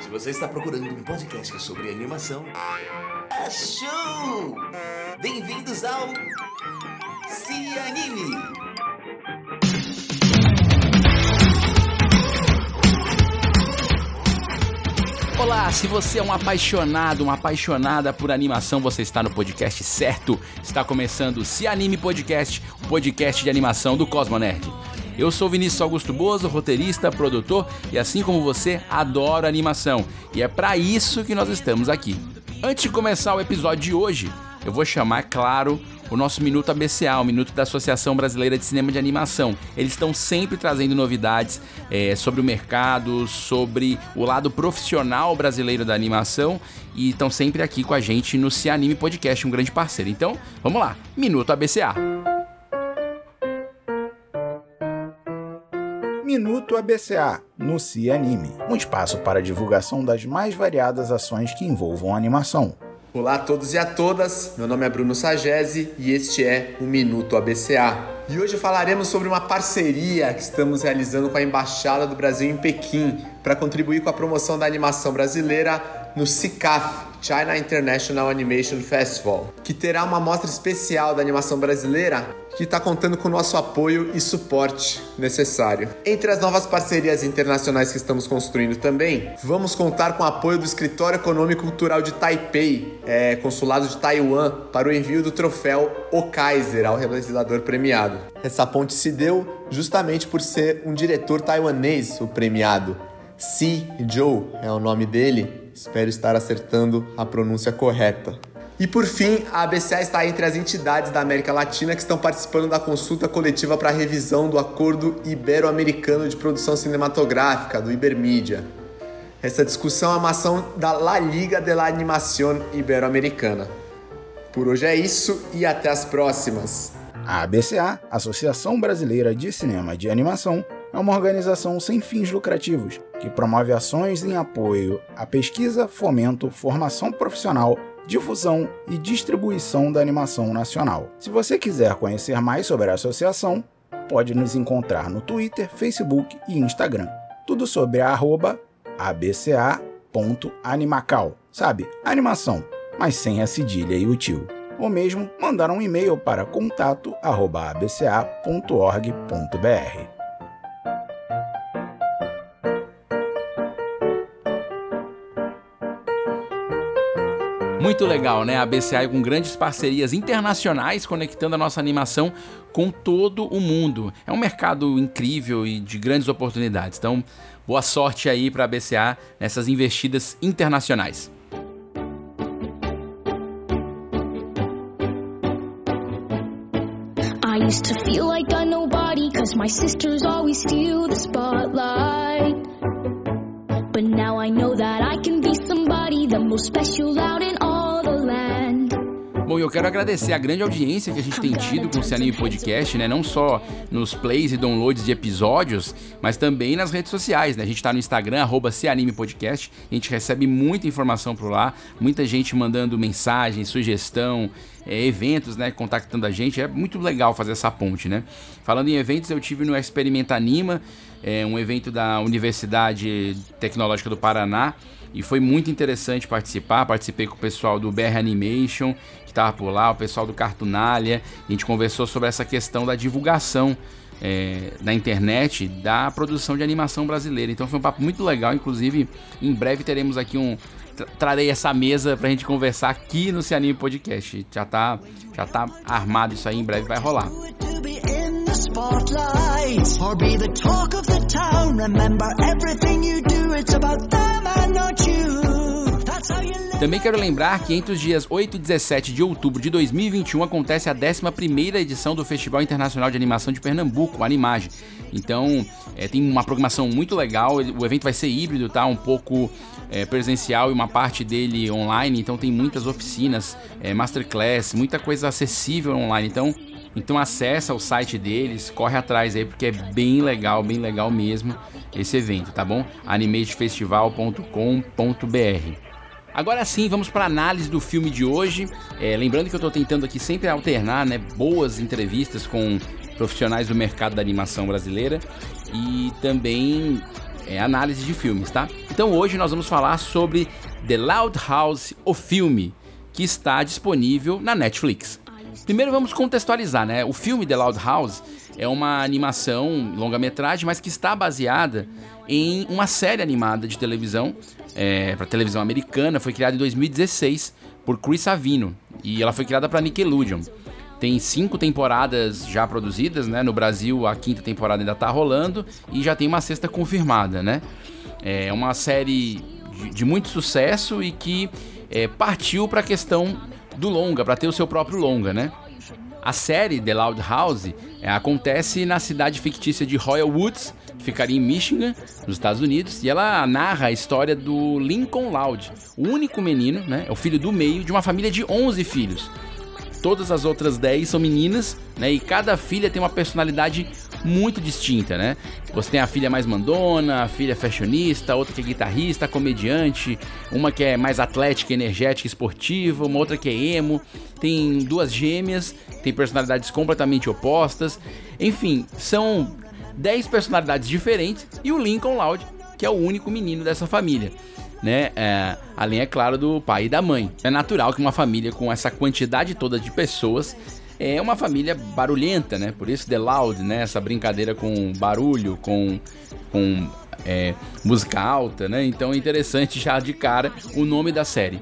Se você está procurando um podcast sobre animação, achou! Bem-vindos ao Se Anime! Olá, se você é um apaixonado, uma apaixonada por animação, você está no podcast certo. Está começando o Se Anime Podcast, o podcast de animação do Cosmo Nerd. Eu sou Vinícius Augusto Bozo, roteirista, produtor e assim como você, adoro animação. E é para isso que nós estamos aqui. Antes de começar o episódio de hoje, eu vou chamar, claro, o nosso Minuto ABCA, o Minuto da Associação Brasileira de Cinema de Animação. Eles estão sempre trazendo novidades é, sobre o mercado, sobre o lado profissional brasileiro da animação e estão sempre aqui com a gente no Se Anime Podcast, um grande parceiro. Então, vamos lá, Minuto ABCA. Minuto ABCA, no CIA Anime, um espaço para divulgação das mais variadas ações que envolvam animação. Olá a todos e a todas, meu nome é Bruno Sagesi e este é o Minuto ABCA. E hoje falaremos sobre uma parceria que estamos realizando com a Embaixada do Brasil em Pequim para contribuir com a promoção da animação brasileira no CICAF, China International Animation Festival, que terá uma mostra especial da animação brasileira que está contando com o nosso apoio e suporte necessário. Entre as novas parcerias internacionais que estamos construindo também, vamos contar com o apoio do Escritório Econômico Cultural de Taipei, é, Consulado de Taiwan, para o envio do troféu O Kaiser ao realizador premiado. Essa ponte se deu justamente por ser um diretor taiwanês o premiado. Si Joe é o nome dele, espero estar acertando a pronúncia correta. E por fim, a ABCA está entre as entidades da América Latina que estão participando da consulta coletiva para a revisão do Acordo Ibero-Americano de Produção Cinematográfica, do Ibermídia. Essa discussão é uma ação da La Liga de la Animación Ibero-Americana. Por hoje é isso e até as próximas. A ABCA, Associação Brasileira de Cinema de Animação, é uma organização sem fins lucrativos que promove ações em apoio à pesquisa, fomento, formação profissional difusão e distribuição da animação nacional. Se você quiser conhecer mais sobre a associação, pode nos encontrar no Twitter, Facebook e Instagram. Tudo sobre a arroba abca.animacal, sabe? Animação, mas sem a cedilha e o tio. Ou mesmo mandar um e-mail para contato@abca.org.br. Muito legal, né? A BCA com grandes parcerias internacionais conectando a nossa animação com todo o mundo. É um mercado incrível e de grandes oportunidades. Então, boa sorte aí para a BCA nessas investidas internacionais. I used to feel like a nobody my sisters always steal the spotlight. But now I know that I can be somebody, the most special out Bom, eu quero agradecer a grande audiência que a gente tem tido com o Cianime Podcast, né? Não só nos plays e downloads de episódios, mas também nas redes sociais, né? A gente tá no Instagram, arroba Cianime Podcast, a gente recebe muita informação por lá, muita gente mandando mensagem, sugestão, é, eventos, né? Contactando a gente. É muito legal fazer essa ponte, né? Falando em eventos, eu tive no Experimenta Anima, é, um evento da Universidade Tecnológica do Paraná, e foi muito interessante participar. Participei com o pessoal do BR Animation, que estava por lá, o pessoal do Cartunália. A gente conversou sobre essa questão da divulgação é, na internet da produção de animação brasileira. Então foi um papo muito legal. Inclusive, em breve teremos aqui um. Trarei essa mesa pra gente conversar aqui no Cianime Podcast. Já tá, já tá armado isso aí, em breve vai rolar. Or be the talk of the town. Remember everything you do, it's about them and not you. That's how you também quero lembrar que entre os dias 8 e 17 de outubro de 2021 acontece a 11ª edição do Festival Internacional de Animação de Pernambuco, Animage. Então, é, tem uma programação muito legal, o evento vai ser híbrido, tá? Um pouco é, presencial e uma parte dele online, então tem muitas oficinas, é, masterclass, muita coisa acessível online. Então, então acessa o site deles, corre atrás aí porque é bem legal, bem legal mesmo esse evento, tá bom? animatefestival.com.br Agora sim, vamos para análise do filme de hoje. É, lembrando que eu estou tentando aqui sempre alternar né, boas entrevistas com profissionais do mercado da animação brasileira e também é, análise de filmes, tá? Então hoje nós vamos falar sobre The Loud House, o filme, que está disponível na Netflix. Primeiro vamos contextualizar, né? O filme The Loud House é uma animação longa-metragem, mas que está baseada em uma série animada de televisão é, para televisão americana. Foi criada em 2016 por Chris Savino e ela foi criada para Nickelodeon. Tem cinco temporadas já produzidas, né? No Brasil a quinta temporada ainda está rolando e já tem uma sexta confirmada, né? É uma série de, de muito sucesso e que é, partiu para a questão do longa, para ter o seu próprio longa, né? A série The Loud House é, acontece na cidade fictícia de Royal Woods, que ficaria em Michigan, nos Estados Unidos, e ela narra a história do Lincoln Loud, o único menino, né, é o filho do meio de uma família de 11 filhos. Todas as outras 10 são meninas, né? E cada filha tem uma personalidade muito distinta, né? Você tem a filha mais mandona, a filha fashionista, outra que é guitarrista, comediante, uma que é mais atlética, energética, esportiva, uma outra que é emo. Tem duas gêmeas, tem personalidades completamente opostas. Enfim, são 10 personalidades diferentes e o Lincoln Loud, que é o único menino dessa família né? É, além, é claro, do pai e da mãe. É natural que uma família com essa quantidade toda de pessoas é uma família barulhenta, né? Por isso The Loud, né? Essa brincadeira com barulho, com, com é, música alta, né? Então é interessante já de cara o nome da série.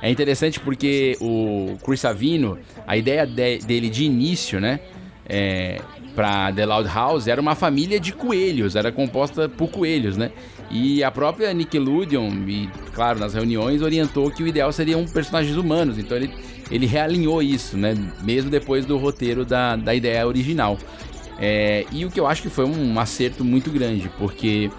É interessante porque o Chris Savino, a ideia de, dele de início, né? É, para The Loud House era uma família de coelhos, era composta por coelhos, né? E a própria Nickelodeon, e claro, nas reuniões, orientou que o ideal seriam personagens humanos. Então ele, ele realinhou isso, né? Mesmo depois do roteiro da, da ideia original. É, e o que eu acho que foi um acerto muito grande, porque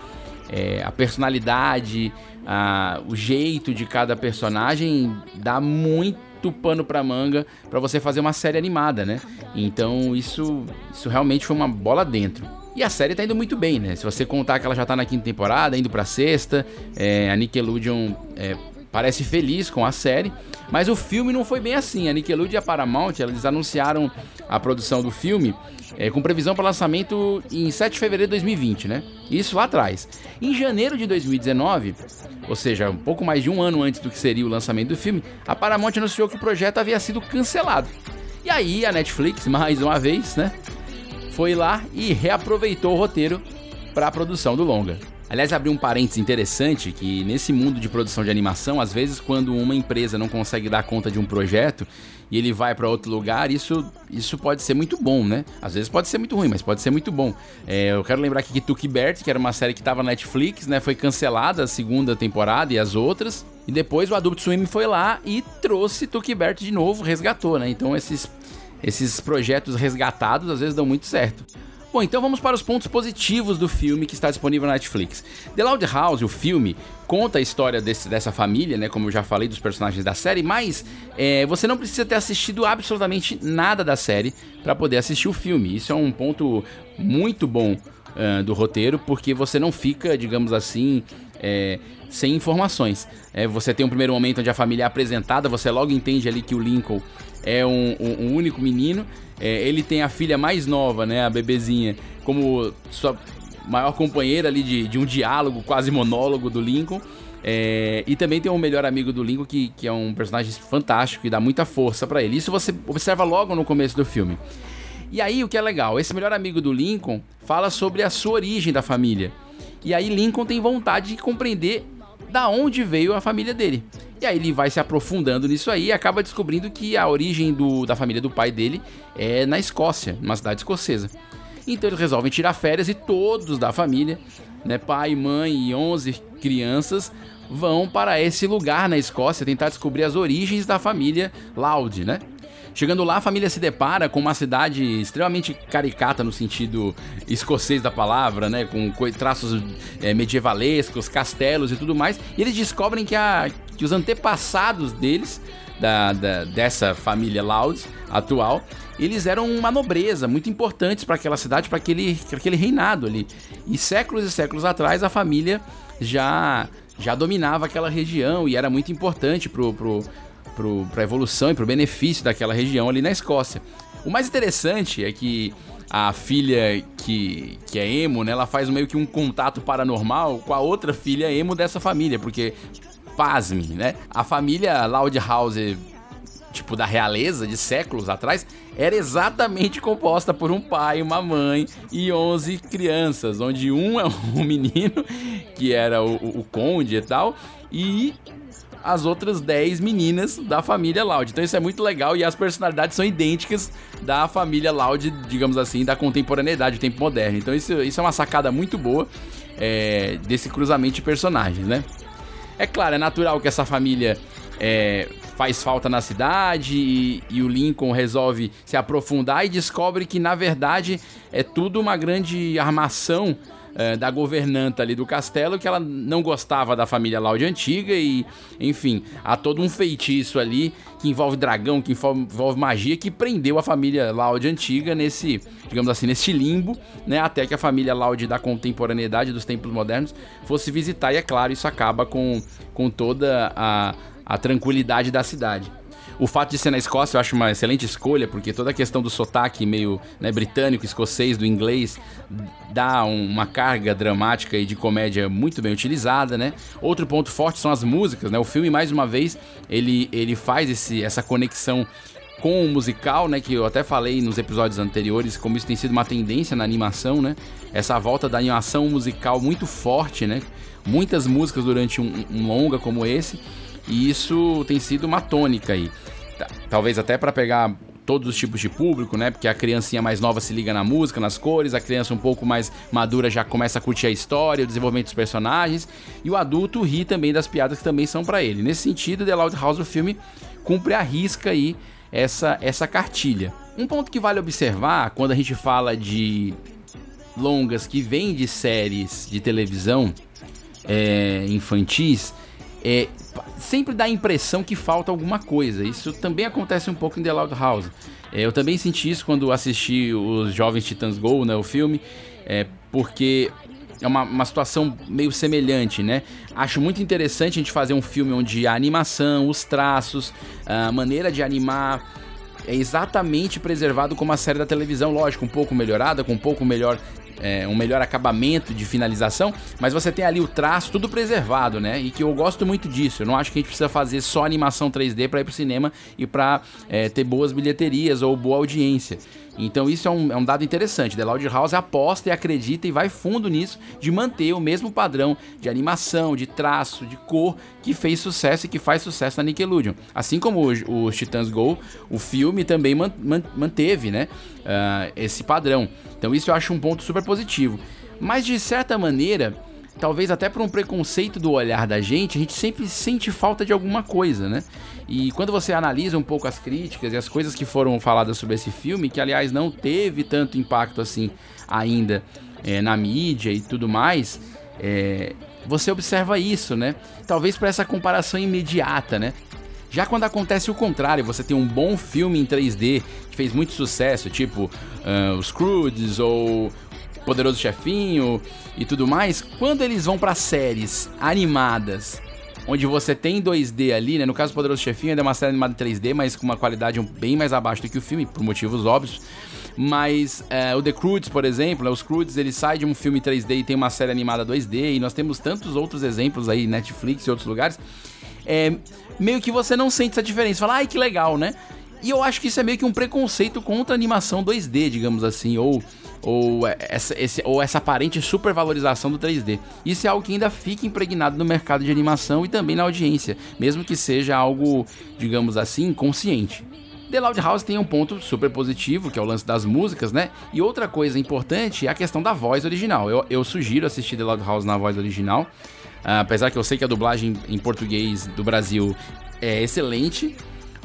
é, a personalidade, a, o jeito de cada personagem dá muito pano pra manga para você fazer uma série animada, né? Então isso, isso realmente foi uma bola dentro. E a série tá indo muito bem, né? Se você contar que ela já tá na quinta temporada, indo pra sexta, é, a Nickelodeon é, parece feliz com a série, mas o filme não foi bem assim. A Nickelodeon e a Paramount, eles anunciaram a produção do filme é, com previsão para lançamento em 7 de fevereiro de 2020, né? Isso lá atrás. Em janeiro de 2019, ou seja, um pouco mais de um ano antes do que seria o lançamento do filme, a Paramount anunciou que o projeto havia sido cancelado. E aí a Netflix, mais uma vez, né, foi lá e reaproveitou o roteiro para a produção do longa. Aliás, abri um parênteses interessante que nesse mundo de produção de animação, às vezes quando uma empresa não consegue dar conta de um projeto e ele vai para outro lugar, isso, isso pode ser muito bom, né? Às vezes pode ser muito ruim, mas pode ser muito bom. É, eu quero lembrar aqui que Tuki Bert, que era uma série que estava na Netflix, né, foi cancelada a segunda temporada e as outras. E depois o Adult Swim foi lá e trouxe Tuki Bert de novo, resgatou, né? Então esses esses projetos resgatados às vezes dão muito certo. Bom, então vamos para os pontos positivos do filme que está disponível na Netflix. The Loud House, o filme, conta a história desse, dessa família, né? Como eu já falei dos personagens da série, mas é, você não precisa ter assistido absolutamente nada da série para poder assistir o filme. Isso é um ponto muito bom uh, do roteiro, porque você não fica, digamos assim, é, sem informações. É, você tem um primeiro momento onde a família é apresentada, você logo entende ali que o Lincoln é um, um, um único menino. É, ele tem a filha mais nova, né, a bebezinha, como sua maior companheira ali de, de um diálogo, quase monólogo do Lincoln. É, e também tem um melhor amigo do Lincoln que, que é um personagem fantástico e dá muita força para ele. Isso você observa logo no começo do filme. E aí o que é legal, esse melhor amigo do Lincoln fala sobre a sua origem da família. E aí Lincoln tem vontade de compreender da onde veio a família dele. E aí ele vai se aprofundando nisso aí e acaba descobrindo que a origem do, da família do pai dele é na Escócia, numa cidade escocesa. Então eles resolvem tirar férias e todos da família, né, pai, mãe e 11 crianças, vão para esse lugar na Escócia tentar descobrir as origens da família Loud, né? Chegando lá, a família se depara com uma cidade extremamente caricata no sentido escocês da palavra, né? Com traços é, medievalescos, castelos e tudo mais. E eles descobrem que, a, que os antepassados deles, da, da dessa família Loud atual, eles eram uma nobreza muito importantes para aquela cidade, para aquele, aquele reinado ali. E séculos e séculos atrás a família já já dominava aquela região e era muito importante pro, pro, para a evolução e para o benefício daquela região ali na Escócia. O mais interessante é que a filha que, que é emo, né? Ela faz meio que um contato paranormal com a outra filha emo dessa família, porque, pasme, né? A família Loudhouse tipo da realeza de séculos atrás, era exatamente composta por um pai, uma mãe e 11 crianças, onde um é um menino, que era o, o conde e tal, e as outras 10 meninas da família Loud. Então isso é muito legal e as personalidades são idênticas da família Loud, digamos assim, da contemporaneidade, do tempo moderno. Então isso, isso é uma sacada muito boa é, desse cruzamento de personagens, né? É claro, é natural que essa família é, faz falta na cidade e, e, o Lincoln resolve se aprofundar e descobre que na verdade é tudo uma grande armação é, da governanta ali do castelo que ela não gostava da família Loud antiga e enfim há todo um feitiço ali que envolve dragão que envolve magia que prendeu a família Loud antiga nesse digamos assim nesse limbo né até que a família Loud da contemporaneidade dos tempos modernos fosse visitar e é claro isso acaba com com toda a a tranquilidade da cidade. O fato de ser na Escócia eu acho uma excelente escolha, porque toda a questão do sotaque meio né, britânico, escocês, do inglês, dá uma carga dramática e de comédia muito bem utilizada, né? Outro ponto forte são as músicas, né? O filme, mais uma vez, ele, ele faz esse, essa conexão com o musical, né? Que eu até falei nos episódios anteriores, como isso tem sido uma tendência na animação, né? Essa volta da animação musical muito forte, né? Muitas músicas durante um, um longa como esse. E isso tem sido uma tônica aí. Talvez até para pegar todos os tipos de público, né? Porque a criancinha mais nova se liga na música, nas cores, a criança um pouco mais madura já começa a curtir a história, o desenvolvimento dos personagens, e o adulto ri também das piadas que também são para ele. Nesse sentido, The Loud House, o filme cumpre a risca aí essa, essa cartilha. Um ponto que vale observar quando a gente fala de longas que vêm de séries de televisão é, infantis é, sempre dá a impressão que falta alguma coisa. Isso também acontece um pouco em The Loud House. É, eu também senti isso quando assisti os Jovens Titãs Go, né, o filme, é, porque é uma, uma situação meio semelhante, né? Acho muito interessante a gente fazer um filme onde a animação, os traços, a maneira de animar é exatamente preservado como a série da televisão, lógico, um pouco melhorada, com um pouco melhor é, um melhor acabamento de finalização, mas você tem ali o traço tudo preservado, né? E que eu gosto muito disso. Eu não acho que a gente precisa fazer só animação 3D para ir pro cinema e para é, ter boas bilheterias ou boa audiência. Então isso é um, é um, dado interessante. The Loud House aposta e acredita e vai fundo nisso de manter o mesmo padrão de animação, de traço, de cor que fez sucesso e que faz sucesso na Nickelodeon. Assim como o, o Titãs Go, o filme também man, man, manteve né, uh, esse padrão. Então isso eu acho um ponto super positivo. Mas de certa maneira, talvez até por um preconceito do olhar da gente, a gente sempre sente falta de alguma coisa, né? E quando você analisa um pouco as críticas e as coisas que foram faladas sobre esse filme, que aliás não teve tanto impacto assim ainda é, na mídia e tudo mais, é, você observa isso, né? Talvez para essa comparação imediata, né? Já quando acontece o contrário, você tem um bom filme em 3D que fez muito sucesso, tipo uh, Os Crudes ou Poderoso Chefinho e tudo mais, quando eles vão para séries animadas onde você tem 2D ali, né? No caso, Poderoso Chefinho ainda é uma série animada em 3D, mas com uma qualidade bem mais abaixo do que o filme, por motivos óbvios. Mas é, o The Croods, por exemplo, né? os Croods, ele sai de um filme 3D e tem uma série animada 2D, e nós temos tantos outros exemplos aí, Netflix e outros lugares. É, meio que você não sente essa diferença. Fala, ai que legal, né? E eu acho que isso é meio que um preconceito contra a animação 2D, digamos assim, ou, ou, essa, esse, ou essa aparente supervalorização do 3D. Isso é algo que ainda fica impregnado no mercado de animação e também na audiência, mesmo que seja algo, digamos assim, consciente. The Loud House tem um ponto super positivo, que é o lance das músicas, né? E outra coisa importante é a questão da voz original. Eu, eu sugiro assistir The Loud House na voz original, apesar que eu sei que a dublagem em português do Brasil é excelente,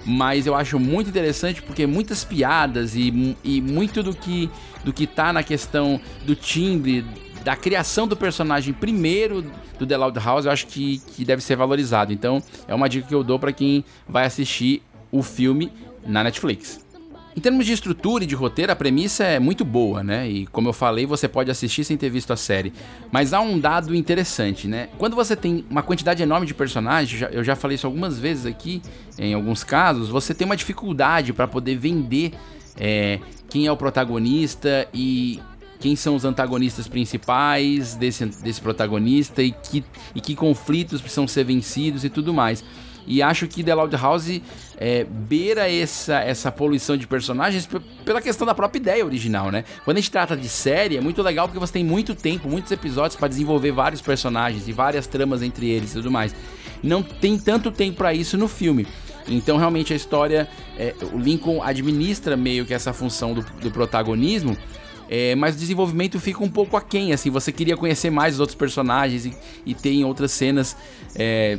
mas eu acho muito interessante porque muitas piadas e, e muito do que, do que tá na questão do timbre, da criação do personagem primeiro do The Loud House, eu acho que, que deve ser valorizado. Então, é uma dica que eu dou para quem vai assistir o filme na Netflix. Em termos de estrutura e de roteiro, a premissa é muito boa, né? E como eu falei, você pode assistir sem ter visto a série. Mas há um dado interessante, né? Quando você tem uma quantidade enorme de personagens, eu já falei isso algumas vezes aqui, em alguns casos, você tem uma dificuldade para poder vender é, quem é o protagonista e quem são os antagonistas principais desse, desse protagonista e que, e que conflitos precisam ser vencidos e tudo mais. E acho que The Loud House é, beira essa, essa poluição de personagens pela questão da própria ideia original, né? Quando a gente trata de série, é muito legal porque você tem muito tempo, muitos episódios para desenvolver vários personagens e várias tramas entre eles e tudo mais. Não tem tanto tempo para isso no filme. Então, realmente, a história. É, o Lincoln administra meio que essa função do, do protagonismo. É, mas o desenvolvimento fica um pouco aquém, assim, você queria conhecer mais os outros personagens e, e ter em outras cenas é,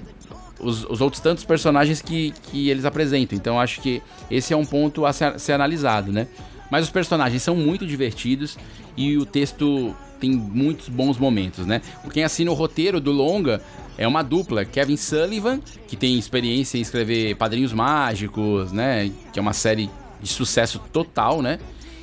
os, os, outros tantos personagens que, que eles apresentam. Então acho que esse é um ponto a ser, ser analisado, né? Mas os personagens são muito divertidos e o texto tem muitos bons momentos, né? Quem assina o roteiro do longa é uma dupla, Kevin Sullivan, que tem experiência em escrever Padrinhos Mágicos, né? Que é uma série de sucesso total, né?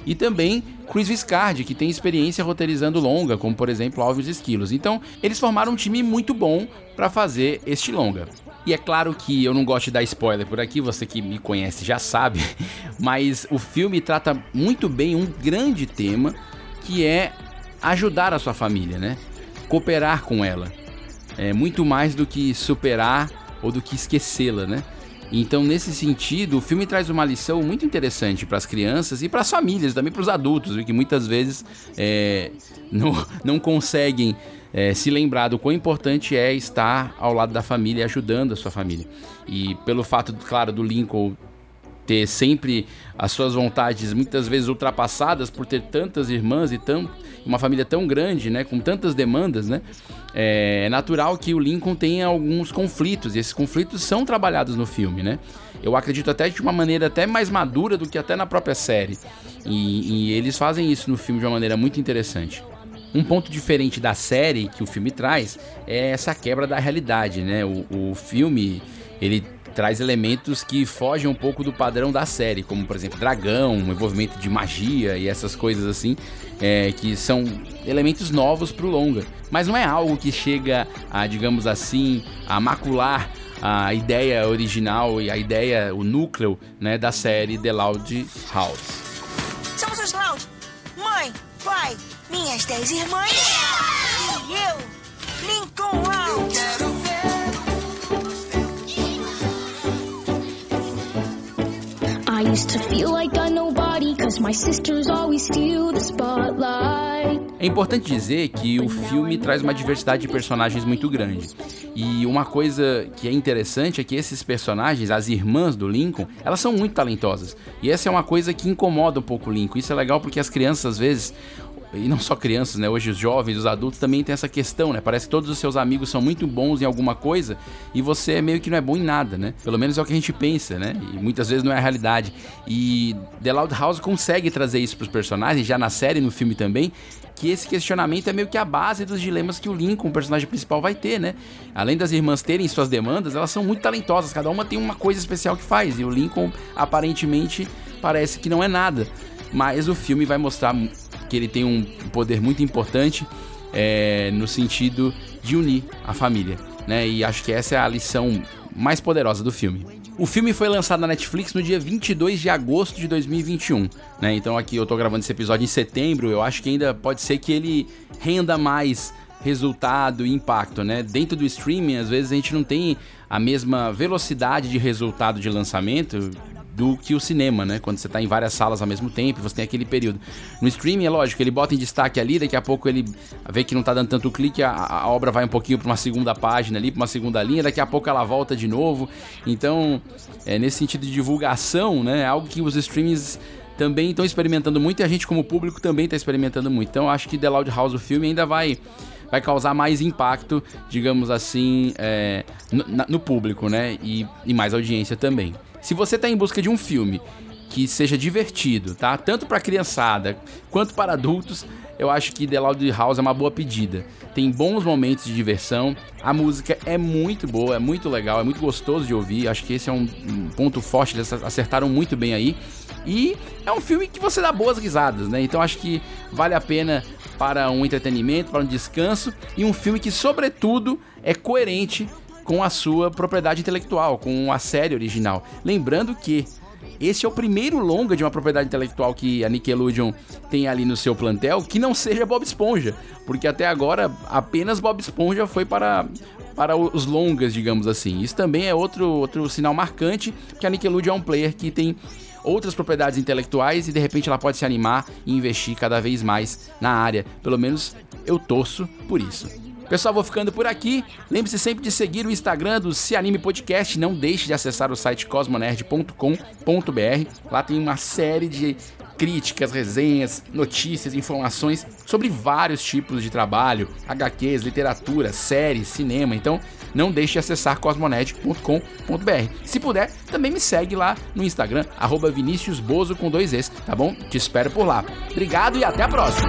E também Chris Viscardi, que tem experiência roteirizando longa, como por exemplo Alves Esquilos. Então, eles formaram um time muito bom para fazer este longa. E é claro que eu não gosto de dar spoiler por aqui, você que me conhece já sabe, mas o filme trata muito bem um grande tema que é ajudar a sua família, né? Cooperar com ela. É muito mais do que superar ou do que esquecê-la, né? Então, nesse sentido, o filme traz uma lição muito interessante para as crianças e para as famílias, também para os adultos, que muitas vezes é, não, não conseguem é, se lembrar do quão importante é estar ao lado da família e ajudando a sua família. E pelo fato, claro, do Lincoln ter sempre as suas vontades muitas vezes ultrapassadas por ter tantas irmãs e tão, uma família tão grande, né, com tantas demandas, né, é natural que o Lincoln tenha alguns conflitos e esses conflitos são trabalhados no filme, né. Eu acredito até de uma maneira até mais madura do que até na própria série e, e eles fazem isso no filme de uma maneira muito interessante. Um ponto diferente da série que o filme traz é essa quebra da realidade, né? O, o filme ele traz elementos que fogem um pouco do padrão da série, como por exemplo dragão, envolvimento de magia e essas coisas assim, é, que são elementos novos para o longa. Mas não é algo que chega a, digamos assim, a macular a ideia original e a ideia, o núcleo né, da série The Loud House. Somos os Loud, mãe, pai, minhas dez irmãs e eu, Lincoln Loud. É importante dizer que o filme traz uma diversidade de personagens muito grande. E uma coisa que é interessante é que esses personagens, as irmãs do Lincoln, elas são muito talentosas. E essa é uma coisa que incomoda um pouco o Lincoln. Isso é legal porque as crianças às vezes e não só crianças, né? Hoje os jovens, os adultos também tem essa questão, né? Parece que todos os seus amigos são muito bons em alguma coisa e você é meio que não é bom em nada, né? Pelo menos é o que a gente pensa, né? E muitas vezes não é a realidade. E The Loud House consegue trazer isso para os personagens, já na série, no filme também, que esse questionamento é meio que a base dos dilemas que o Lincoln, o personagem principal, vai ter, né? Além das irmãs terem suas demandas, elas são muito talentosas, cada uma tem uma coisa especial que faz, e o Lincoln aparentemente parece que não é nada. Mas o filme vai mostrar que ele tem um poder muito importante é, no sentido de unir a família, né? E acho que essa é a lição mais poderosa do filme. O filme foi lançado na Netflix no dia 22 de agosto de 2021, né? Então aqui eu tô gravando esse episódio em setembro, eu acho que ainda pode ser que ele renda mais resultado e impacto, né? Dentro do streaming, às vezes a gente não tem a mesma velocidade de resultado de lançamento do que o cinema, né? Quando você tá em várias salas ao mesmo tempo, você tem aquele período. No streaming, é lógico, ele bota em destaque ali, daqui a pouco ele vê que não tá dando tanto clique, a, a obra vai um pouquinho para uma segunda página ali, para uma segunda linha, daqui a pouco ela volta de novo. Então, é, nesse sentido de divulgação, né? É algo que os streamings também estão experimentando muito e a gente como público também está experimentando muito. Então, acho que The Loud House, o filme, ainda vai vai causar mais impacto, digamos assim, é, no, no, público, né? E, e mais audiência também. Se você está em busca de um filme que seja divertido, tá? Tanto para criançada quanto para adultos, eu acho que The Loud House é uma boa pedida. Tem bons momentos de diversão, a música é muito boa, é muito legal, é muito gostoso de ouvir. Acho que esse é um, um ponto forte, eles acertaram muito bem aí. E é um filme que você dá boas risadas, né? Então acho que vale a pena para um entretenimento, para um descanso e um filme que, sobretudo, é coerente com a sua propriedade intelectual, com a série original. Lembrando que esse é o primeiro longa de uma propriedade intelectual que a Nickelodeon tem ali no seu plantel que não seja Bob Esponja, porque até agora apenas Bob Esponja foi para para os longas, digamos assim. Isso também é outro, outro sinal marcante que a Nickelodeon é um player que tem outras propriedades intelectuais e de repente ela pode se animar e investir cada vez mais na área. Pelo menos eu torço por isso. Pessoal, vou ficando por aqui. Lembre-se sempre de seguir o Instagram do Se Anime Podcast. Não deixe de acessar o site cosmonerd.com.br. Lá tem uma série de críticas, resenhas, notícias, informações sobre vários tipos de trabalho, HQs, literatura, séries, cinema. Então, não deixe de acessar cosmonet.com.br. Se puder, também me segue lá no Instagram, arroba Bozo com dois Es, tá bom? Te espero por lá. Obrigado e até a próxima!